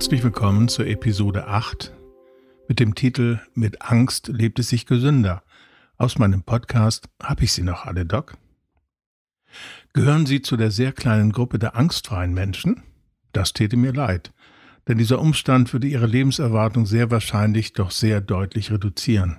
Herzlich willkommen zur Episode 8 mit dem Titel Mit Angst lebt es sich gesünder. Aus meinem Podcast Hab ich Sie noch alle, Doc? Gehören Sie zu der sehr kleinen Gruppe der angstfreien Menschen? Das täte mir leid, denn dieser Umstand würde Ihre Lebenserwartung sehr wahrscheinlich doch sehr deutlich reduzieren.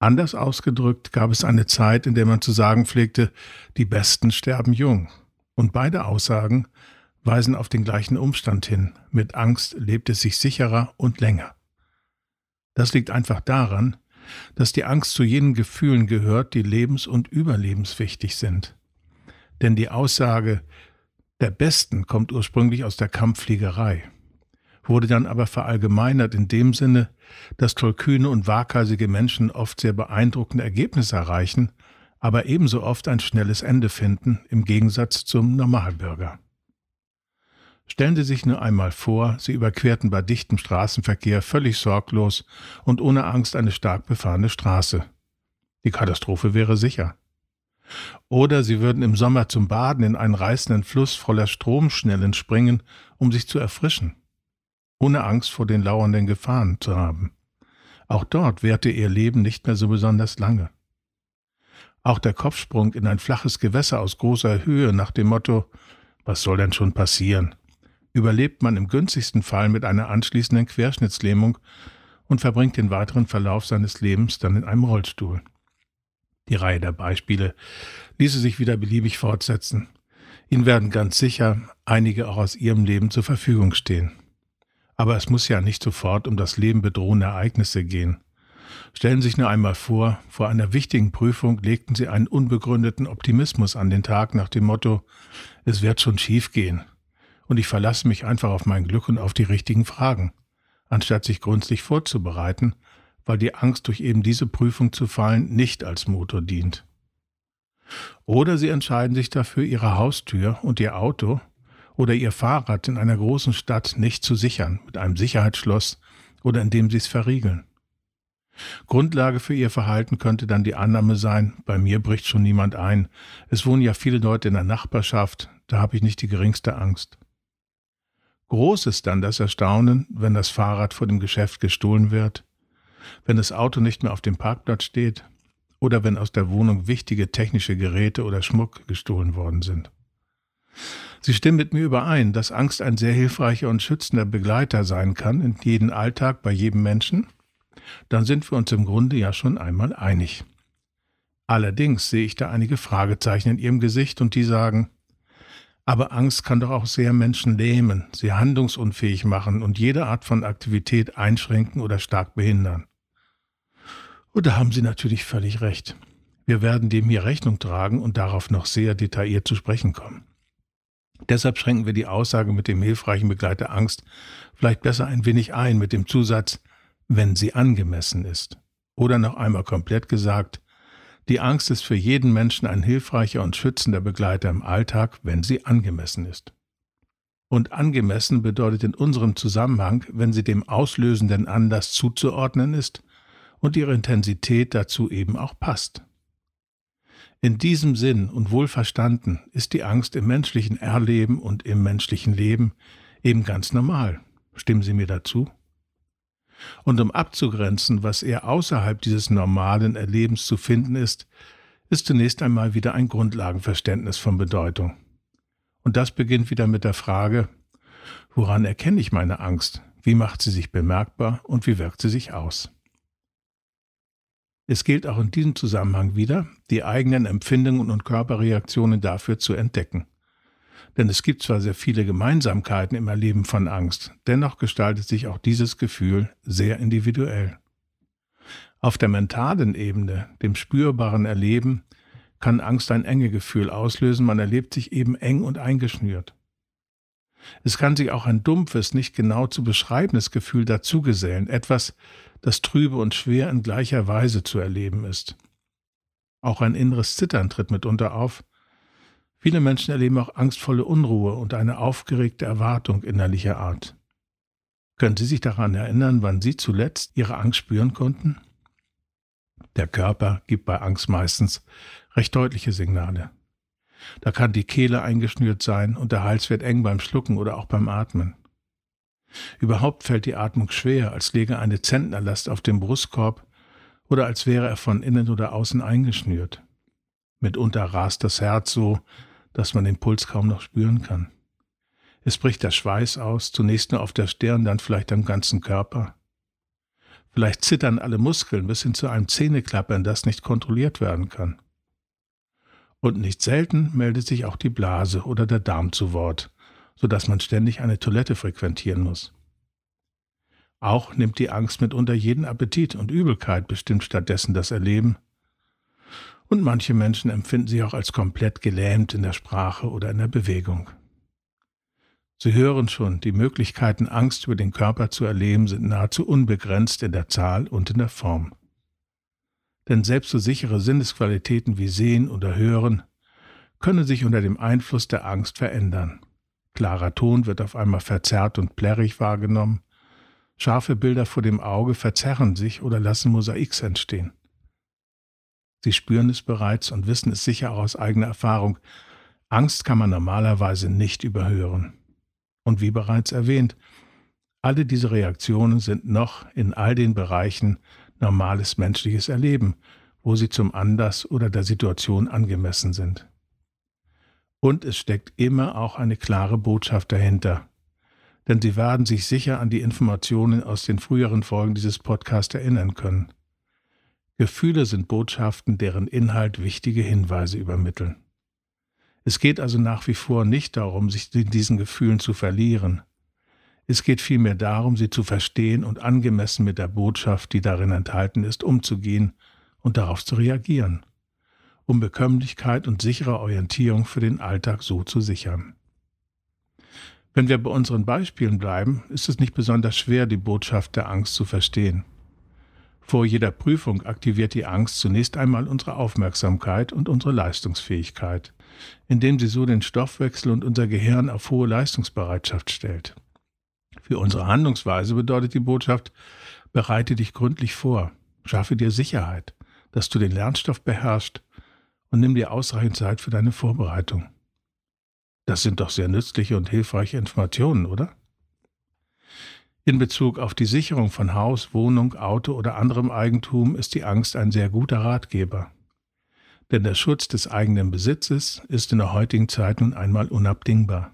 Anders ausgedrückt gab es eine Zeit, in der man zu sagen pflegte, die Besten sterben jung. Und beide Aussagen weisen auf den gleichen Umstand hin. Mit Angst lebt es sich sicherer und länger. Das liegt einfach daran, dass die Angst zu jenen Gefühlen gehört, die lebens- und überlebenswichtig sind. Denn die Aussage der Besten kommt ursprünglich aus der Kampffliegerei, wurde dann aber verallgemeinert in dem Sinne, dass tollkühne und waghalsige Menschen oft sehr beeindruckende Ergebnisse erreichen, aber ebenso oft ein schnelles Ende finden, im Gegensatz zum Normalbürger. Stellen Sie sich nur einmal vor, Sie überquerten bei dichtem Straßenverkehr völlig sorglos und ohne Angst eine stark befahrene Straße. Die Katastrophe wäre sicher. Oder Sie würden im Sommer zum Baden in einen reißenden Fluss voller Stromschnellen springen, um sich zu erfrischen, ohne Angst vor den lauernden Gefahren zu haben. Auch dort währte Ihr Leben nicht mehr so besonders lange. Auch der Kopfsprung in ein flaches Gewässer aus großer Höhe nach dem Motto Was soll denn schon passieren? Überlebt man im günstigsten Fall mit einer anschließenden Querschnittslähmung und verbringt den weiteren Verlauf seines Lebens dann in einem Rollstuhl. Die Reihe der Beispiele ließe sich wieder beliebig fortsetzen. Ihnen werden ganz sicher einige auch aus Ihrem Leben zur Verfügung stehen. Aber es muss ja nicht sofort um das Leben bedrohende Ereignisse gehen. Stellen Sie sich nur einmal vor, vor einer wichtigen Prüfung legten Sie einen unbegründeten Optimismus an den Tag nach dem Motto, es wird schon schief gehen und ich verlasse mich einfach auf mein Glück und auf die richtigen Fragen, anstatt sich gründlich vorzubereiten, weil die Angst durch eben diese Prüfung zu fallen nicht als Motor dient. Oder sie entscheiden sich dafür, ihre Haustür und ihr Auto oder ihr Fahrrad in einer großen Stadt nicht zu sichern, mit einem Sicherheitsschloss oder indem sie es verriegeln. Grundlage für ihr Verhalten könnte dann die Annahme sein, bei mir bricht schon niemand ein, es wohnen ja viele Leute in der Nachbarschaft, da habe ich nicht die geringste Angst. Groß ist dann das Erstaunen, wenn das Fahrrad vor dem Geschäft gestohlen wird, wenn das Auto nicht mehr auf dem Parkplatz steht oder wenn aus der Wohnung wichtige technische Geräte oder Schmuck gestohlen worden sind. Sie stimmen mit mir überein, dass Angst ein sehr hilfreicher und schützender Begleiter sein kann in jedem Alltag bei jedem Menschen? Dann sind wir uns im Grunde ja schon einmal einig. Allerdings sehe ich da einige Fragezeichen in Ihrem Gesicht und die sagen, aber Angst kann doch auch sehr Menschen lähmen, sie handlungsunfähig machen und jede Art von Aktivität einschränken oder stark behindern. Und da haben Sie natürlich völlig recht. Wir werden dem hier Rechnung tragen und darauf noch sehr detailliert zu sprechen kommen. Deshalb schränken wir die Aussage mit dem hilfreichen Begleiter Angst vielleicht besser ein wenig ein mit dem Zusatz, wenn sie angemessen ist. Oder noch einmal komplett gesagt, die Angst ist für jeden Menschen ein hilfreicher und schützender Begleiter im Alltag, wenn sie angemessen ist. Und angemessen bedeutet in unserem Zusammenhang, wenn sie dem auslösenden Anlass zuzuordnen ist und ihre Intensität dazu eben auch passt. In diesem Sinn und wohlverstanden ist die Angst im menschlichen Erleben und im menschlichen Leben eben ganz normal. Stimmen Sie mir dazu? Und um abzugrenzen, was eher außerhalb dieses normalen Erlebens zu finden ist, ist zunächst einmal wieder ein Grundlagenverständnis von Bedeutung. Und das beginnt wieder mit der Frage, woran erkenne ich meine Angst? Wie macht sie sich bemerkbar und wie wirkt sie sich aus? Es gilt auch in diesem Zusammenhang wieder, die eigenen Empfindungen und Körperreaktionen dafür zu entdecken. Denn es gibt zwar sehr viele Gemeinsamkeiten im Erleben von Angst, dennoch gestaltet sich auch dieses Gefühl sehr individuell. Auf der mentalen Ebene, dem spürbaren Erleben, kann Angst ein enge Gefühl auslösen, man erlebt sich eben eng und eingeschnürt. Es kann sich auch ein dumpfes, nicht genau zu beschreibendes Gefühl dazugesellen, etwas, das trübe und schwer in gleicher Weise zu erleben ist. Auch ein inneres Zittern tritt mitunter auf, Viele Menschen erleben auch angstvolle Unruhe und eine aufgeregte Erwartung innerlicher Art. Können Sie sich daran erinnern, wann Sie zuletzt Ihre Angst spüren konnten? Der Körper gibt bei Angst meistens recht deutliche Signale. Da kann die Kehle eingeschnürt sein und der Hals wird eng beim Schlucken oder auch beim Atmen. Überhaupt fällt die Atmung schwer, als läge eine Zentnerlast auf dem Brustkorb oder als wäre er von innen oder außen eingeschnürt. Mitunter rast das Herz so, dass man den Puls kaum noch spüren kann. Es bricht der Schweiß aus, zunächst nur auf der Stirn, dann vielleicht am ganzen Körper. Vielleicht zittern alle Muskeln bis hin zu einem Zähneklappern, das nicht kontrolliert werden kann. Und nicht selten meldet sich auch die Blase oder der Darm zu Wort, so dass man ständig eine Toilette frequentieren muss. Auch nimmt die Angst mitunter jeden Appetit und Übelkeit bestimmt stattdessen das Erleben. Und manche Menschen empfinden sich auch als komplett gelähmt in der Sprache oder in der Bewegung. Sie hören schon, die Möglichkeiten, Angst über den Körper zu erleben, sind nahezu unbegrenzt in der Zahl und in der Form. Denn selbst so sichere Sinnesqualitäten wie Sehen oder Hören können sich unter dem Einfluss der Angst verändern. Klarer Ton wird auf einmal verzerrt und plärrig wahrgenommen. Scharfe Bilder vor dem Auge verzerren sich oder lassen Mosaiks entstehen. Sie spüren es bereits und wissen es sicher auch aus eigener Erfahrung. Angst kann man normalerweise nicht überhören. Und wie bereits erwähnt, alle diese Reaktionen sind noch in all den Bereichen normales menschliches Erleben, wo sie zum Anlass oder der Situation angemessen sind. Und es steckt immer auch eine klare Botschaft dahinter. Denn Sie werden sich sicher an die Informationen aus den früheren Folgen dieses Podcasts erinnern können. Gefühle sind Botschaften, deren Inhalt wichtige Hinweise übermitteln. Es geht also nach wie vor nicht darum, sich in diesen Gefühlen zu verlieren. Es geht vielmehr darum, sie zu verstehen und angemessen mit der Botschaft, die darin enthalten ist, umzugehen und darauf zu reagieren um Bekömmlichkeit und sichere Orientierung für den Alltag so zu sichern. Wenn wir bei unseren Beispielen bleiben, ist es nicht besonders schwer, die Botschaft der Angst zu verstehen. Vor jeder Prüfung aktiviert die Angst zunächst einmal unsere Aufmerksamkeit und unsere Leistungsfähigkeit, indem sie so den Stoffwechsel und unser Gehirn auf hohe Leistungsbereitschaft stellt. Für unsere Handlungsweise bedeutet die Botschaft, bereite dich gründlich vor, schaffe dir Sicherheit, dass du den Lernstoff beherrschst und nimm dir ausreichend Zeit für deine Vorbereitung. Das sind doch sehr nützliche und hilfreiche Informationen, oder? In Bezug auf die Sicherung von Haus, Wohnung, Auto oder anderem Eigentum ist die Angst ein sehr guter Ratgeber. Denn der Schutz des eigenen Besitzes ist in der heutigen Zeit nun einmal unabdingbar.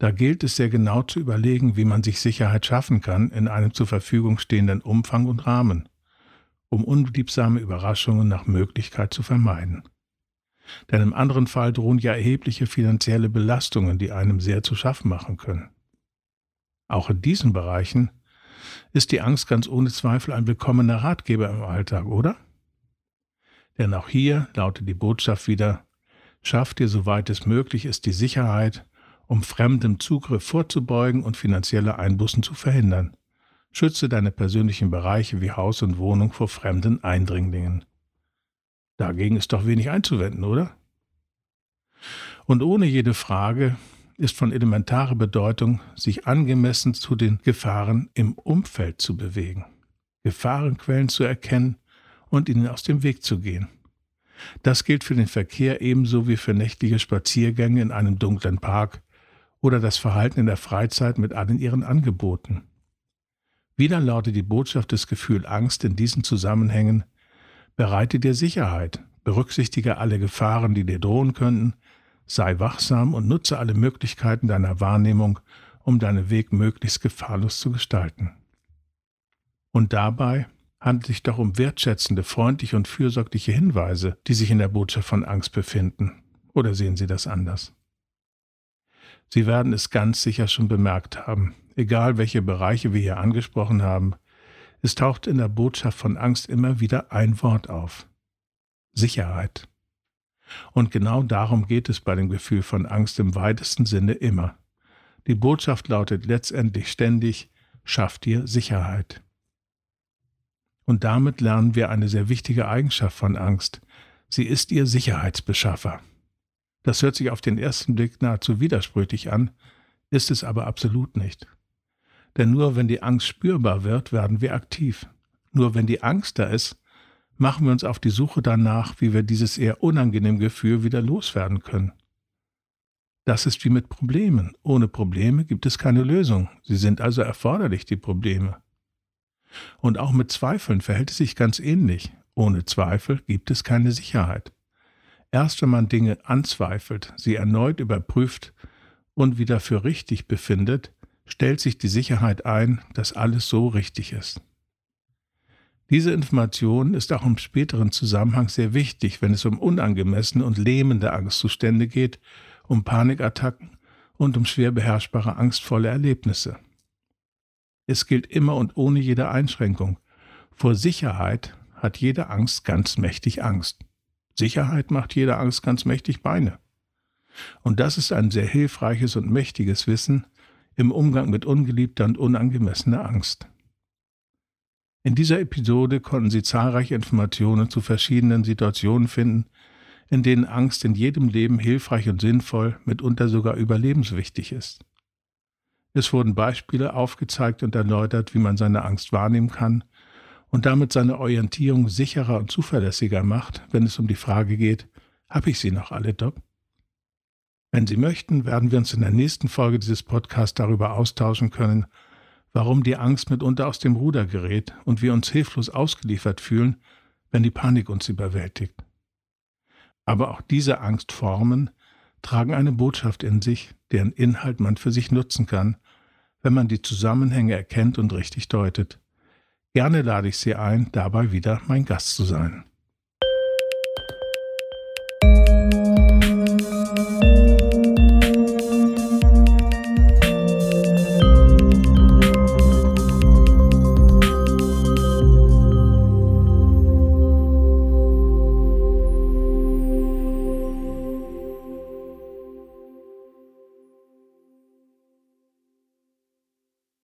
Da gilt es sehr genau zu überlegen, wie man sich Sicherheit schaffen kann in einem zur Verfügung stehenden Umfang und Rahmen um unliebsame Überraschungen nach Möglichkeit zu vermeiden. Denn im anderen Fall drohen ja erhebliche finanzielle Belastungen, die einem sehr zu schaffen machen können. Auch in diesen Bereichen ist die Angst ganz ohne Zweifel ein willkommener Ratgeber im Alltag, oder? Denn auch hier lautet die Botschaft wieder, schaff dir soweit es möglich ist die Sicherheit, um fremdem Zugriff vorzubeugen und finanzielle Einbußen zu verhindern. Schütze deine persönlichen Bereiche wie Haus und Wohnung vor fremden Eindringlingen. Dagegen ist doch wenig einzuwenden, oder? Und ohne jede Frage ist von elementarer Bedeutung, sich angemessen zu den Gefahren im Umfeld zu bewegen, Gefahrenquellen zu erkennen und ihnen aus dem Weg zu gehen. Das gilt für den Verkehr ebenso wie für nächtliche Spaziergänge in einem dunklen Park oder das Verhalten in der Freizeit mit allen ihren Angeboten. Wieder lautet die Botschaft des Gefühl Angst in diesen Zusammenhängen, bereite dir Sicherheit, berücksichtige alle Gefahren, die dir drohen könnten, sei wachsam und nutze alle Möglichkeiten deiner Wahrnehmung, um deinen Weg möglichst gefahrlos zu gestalten. Und dabei handelt es sich doch um wertschätzende, freundliche und fürsorgliche Hinweise, die sich in der Botschaft von Angst befinden. Oder sehen Sie das anders? Sie werden es ganz sicher schon bemerkt haben egal welche Bereiche wir hier angesprochen haben, es taucht in der Botschaft von Angst immer wieder ein Wort auf. Sicherheit. Und genau darum geht es bei dem Gefühl von Angst im weitesten Sinne immer. Die Botschaft lautet letztendlich ständig, schaff dir Sicherheit. Und damit lernen wir eine sehr wichtige Eigenschaft von Angst. Sie ist ihr Sicherheitsbeschaffer. Das hört sich auf den ersten Blick nahezu widersprüchlich an, ist es aber absolut nicht. Denn nur wenn die Angst spürbar wird, werden wir aktiv. Nur wenn die Angst da ist, machen wir uns auf die Suche danach, wie wir dieses eher unangenehme Gefühl wieder loswerden können. Das ist wie mit Problemen. Ohne Probleme gibt es keine Lösung. Sie sind also erforderlich, die Probleme. Und auch mit Zweifeln verhält es sich ganz ähnlich. Ohne Zweifel gibt es keine Sicherheit. Erst wenn man Dinge anzweifelt, sie erneut überprüft und wieder für richtig befindet, stellt sich die Sicherheit ein, dass alles so richtig ist. Diese Information ist auch im späteren Zusammenhang sehr wichtig, wenn es um unangemessene und lähmende Angstzustände geht um Panikattacken und um schwer beherrschbare angstvolle Erlebnisse. Es gilt immer und ohne jede Einschränkung. Vor Sicherheit hat jede Angst ganz mächtig Angst. Sicherheit macht jede Angst ganz mächtig Beine. Und das ist ein sehr hilfreiches und mächtiges Wissen im Umgang mit ungeliebter und unangemessener Angst. In dieser Episode konnten Sie zahlreiche Informationen zu verschiedenen Situationen finden, in denen Angst in jedem Leben hilfreich und sinnvoll, mitunter sogar überlebenswichtig ist. Es wurden Beispiele aufgezeigt und erläutert, wie man seine Angst wahrnehmen kann und damit seine Orientierung sicherer und zuverlässiger macht, wenn es um die Frage geht, habe ich sie noch alle, Doc? Wenn Sie möchten, werden wir uns in der nächsten Folge dieses Podcasts darüber austauschen können, warum die Angst mitunter aus dem Ruder gerät und wir uns hilflos ausgeliefert fühlen, wenn die Panik uns überwältigt. Aber auch diese Angstformen tragen eine Botschaft in sich, deren Inhalt man für sich nutzen kann, wenn man die Zusammenhänge erkennt und richtig deutet. Gerne lade ich Sie ein, dabei wieder mein Gast zu sein.